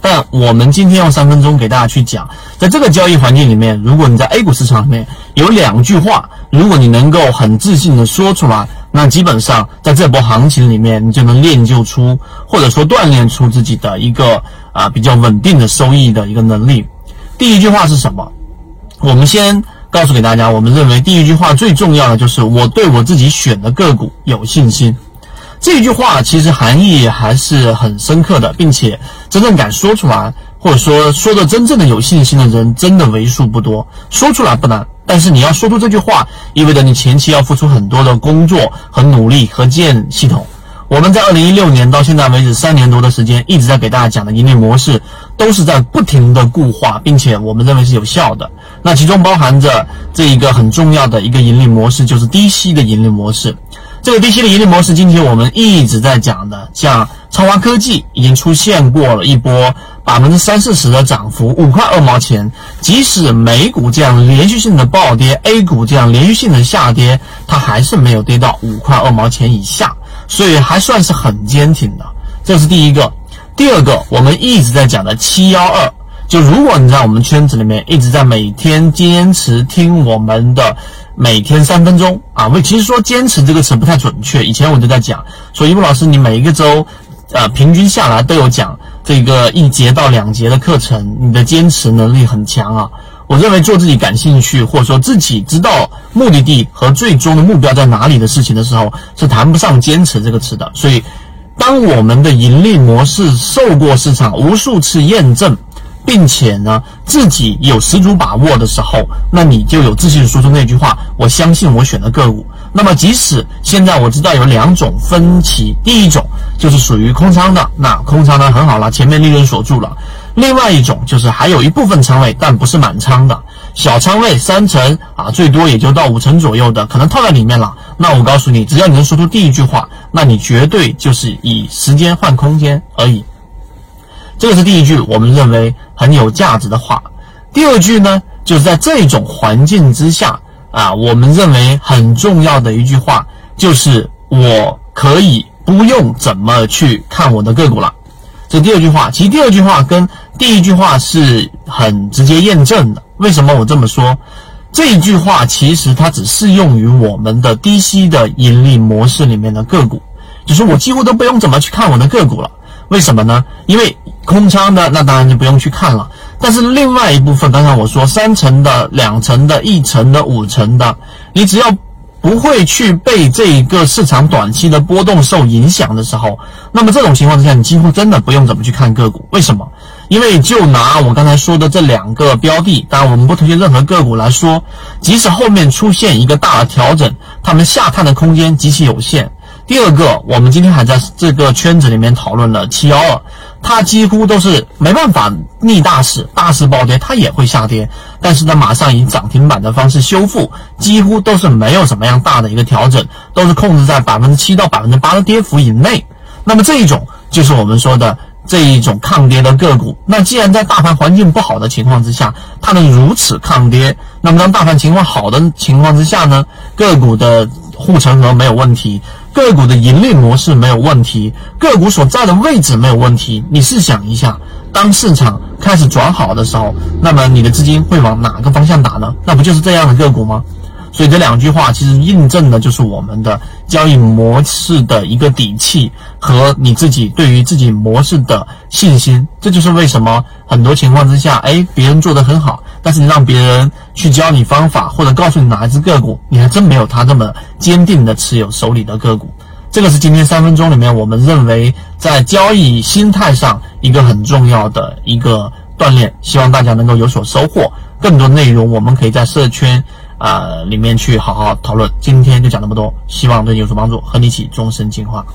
但我们今天用三分钟给大家去讲，在这个交易环境里面，如果你在 A 股市场里面有两句话，如果你能够很自信的说出来，那基本上在这波行情里面，你就能练就出或者说锻炼出自己的一个啊比较稳定的收益的一个能力。第一句话是什么？我们先告诉给大家，我们认为第一句话最重要的就是我对我自己选的个股有信心。这句话其实含义还是很深刻的，并且真正敢说出来，或者说说的真正的有信心的人，真的为数不多。说出来不难，但是你要说出这句话，意味着你前期要付出很多的工作和努力和建系统。我们在二零一六年到现在为止三年多的时间，一直在给大家讲的盈利模式，都是在不停的固化，并且我们认为是有效的。那其中包含着这一个很重要的一个盈利模式，就是低息的盈利模式。这个低息的盈利模式，今天我们一直在讲的，像超华科技已经出现过了一波百分之三四十的涨幅，五块二毛钱。即使美股这样连续性的暴跌，A 股这样连续性的下跌，它还是没有跌到五块二毛钱以下，所以还算是很坚挺的。这是第一个。第二个，我们一直在讲的七幺二。就如果你在我们圈子里面一直在每天坚持听我们的每天三分钟啊，为其实说坚持这个词不太准确。以前我就在讲说，一木老师你每一个周，呃，平均下来都有讲这个一节到两节的课程，你的坚持能力很强啊。我认为做自己感兴趣或者说自己知道目的地和最终的目标在哪里的事情的时候，是谈不上坚持这个词的。所以，当我们的盈利模式受过市场无数次验证。并且呢，自己有十足把握的时候，那你就有自信说出那句话：“我相信我选的个股。”那么，即使现在我知道有两种分歧，第一种就是属于空仓的，那空仓呢很好了，前面利润锁住了；另外一种就是还有一部分仓位，但不是满仓的，小仓位三成啊，最多也就到五成左右的，可能套在里面了。那我告诉你，只要你能说出第一句话，那你绝对就是以时间换空间而已。这个是第一句，我们认为很有价值的话。第二句呢，就是在这种环境之下啊，我们认为很重要的一句话，就是我可以不用怎么去看我的个股了。这第二句话，其实第二句话跟第一句话是很直接验证的。为什么我这么说？这一句话其实它只适用于我们的低息的盈利模式里面的个股，就是我几乎都不用怎么去看我的个股了。为什么呢？因为空仓的那当然就不用去看了，但是另外一部分，刚才我说三成的、两成的、一成的、五成的，你只要不会去被这一个市场短期的波动受影响的时候，那么这种情况之下，你几乎真的不用怎么去看个股。为什么？因为就拿我刚才说的这两个标的，当然我们不推荐任何个股来说，即使后面出现一个大的调整，它们下探的空间极其有限。第二个，我们今天还在这个圈子里面讨论了七幺二，它几乎都是没办法逆大势，大势暴跌它也会下跌，但是呢，马上以涨停板的方式修复，几乎都是没有什么样大的一个调整，都是控制在百分之七到百分之八的跌幅以内。那么这一种就是我们说的这一种抗跌的个股。那既然在大盘环境不好的情况之下，它能如此抗跌，那么当大盘情况好的情况之下呢，个股的护城河没有问题。个股的盈利模式没有问题，个股所在的位置没有问题。你试想一下，当市场开始转好的时候，那么你的资金会往哪个方向打呢？那不就是这样的个股吗？所以这两句话其实印证的就是我们的交易模式的一个底气和你自己对于自己模式的信心。这就是为什么很多情况之下，哎，别人做得很好，但是你让别人去教你方法或者告诉你哪一只个股，你还真没有他这么坚定的持有手里的个股。这个是今天三分钟里面我们认为在交易心态上一个很重要的一个锻炼，希望大家能够有所收获。更多内容我们可以在社圈。啊，里面去好好讨论。今天就讲那么多，希望对你有所帮助，和你一起终身进化。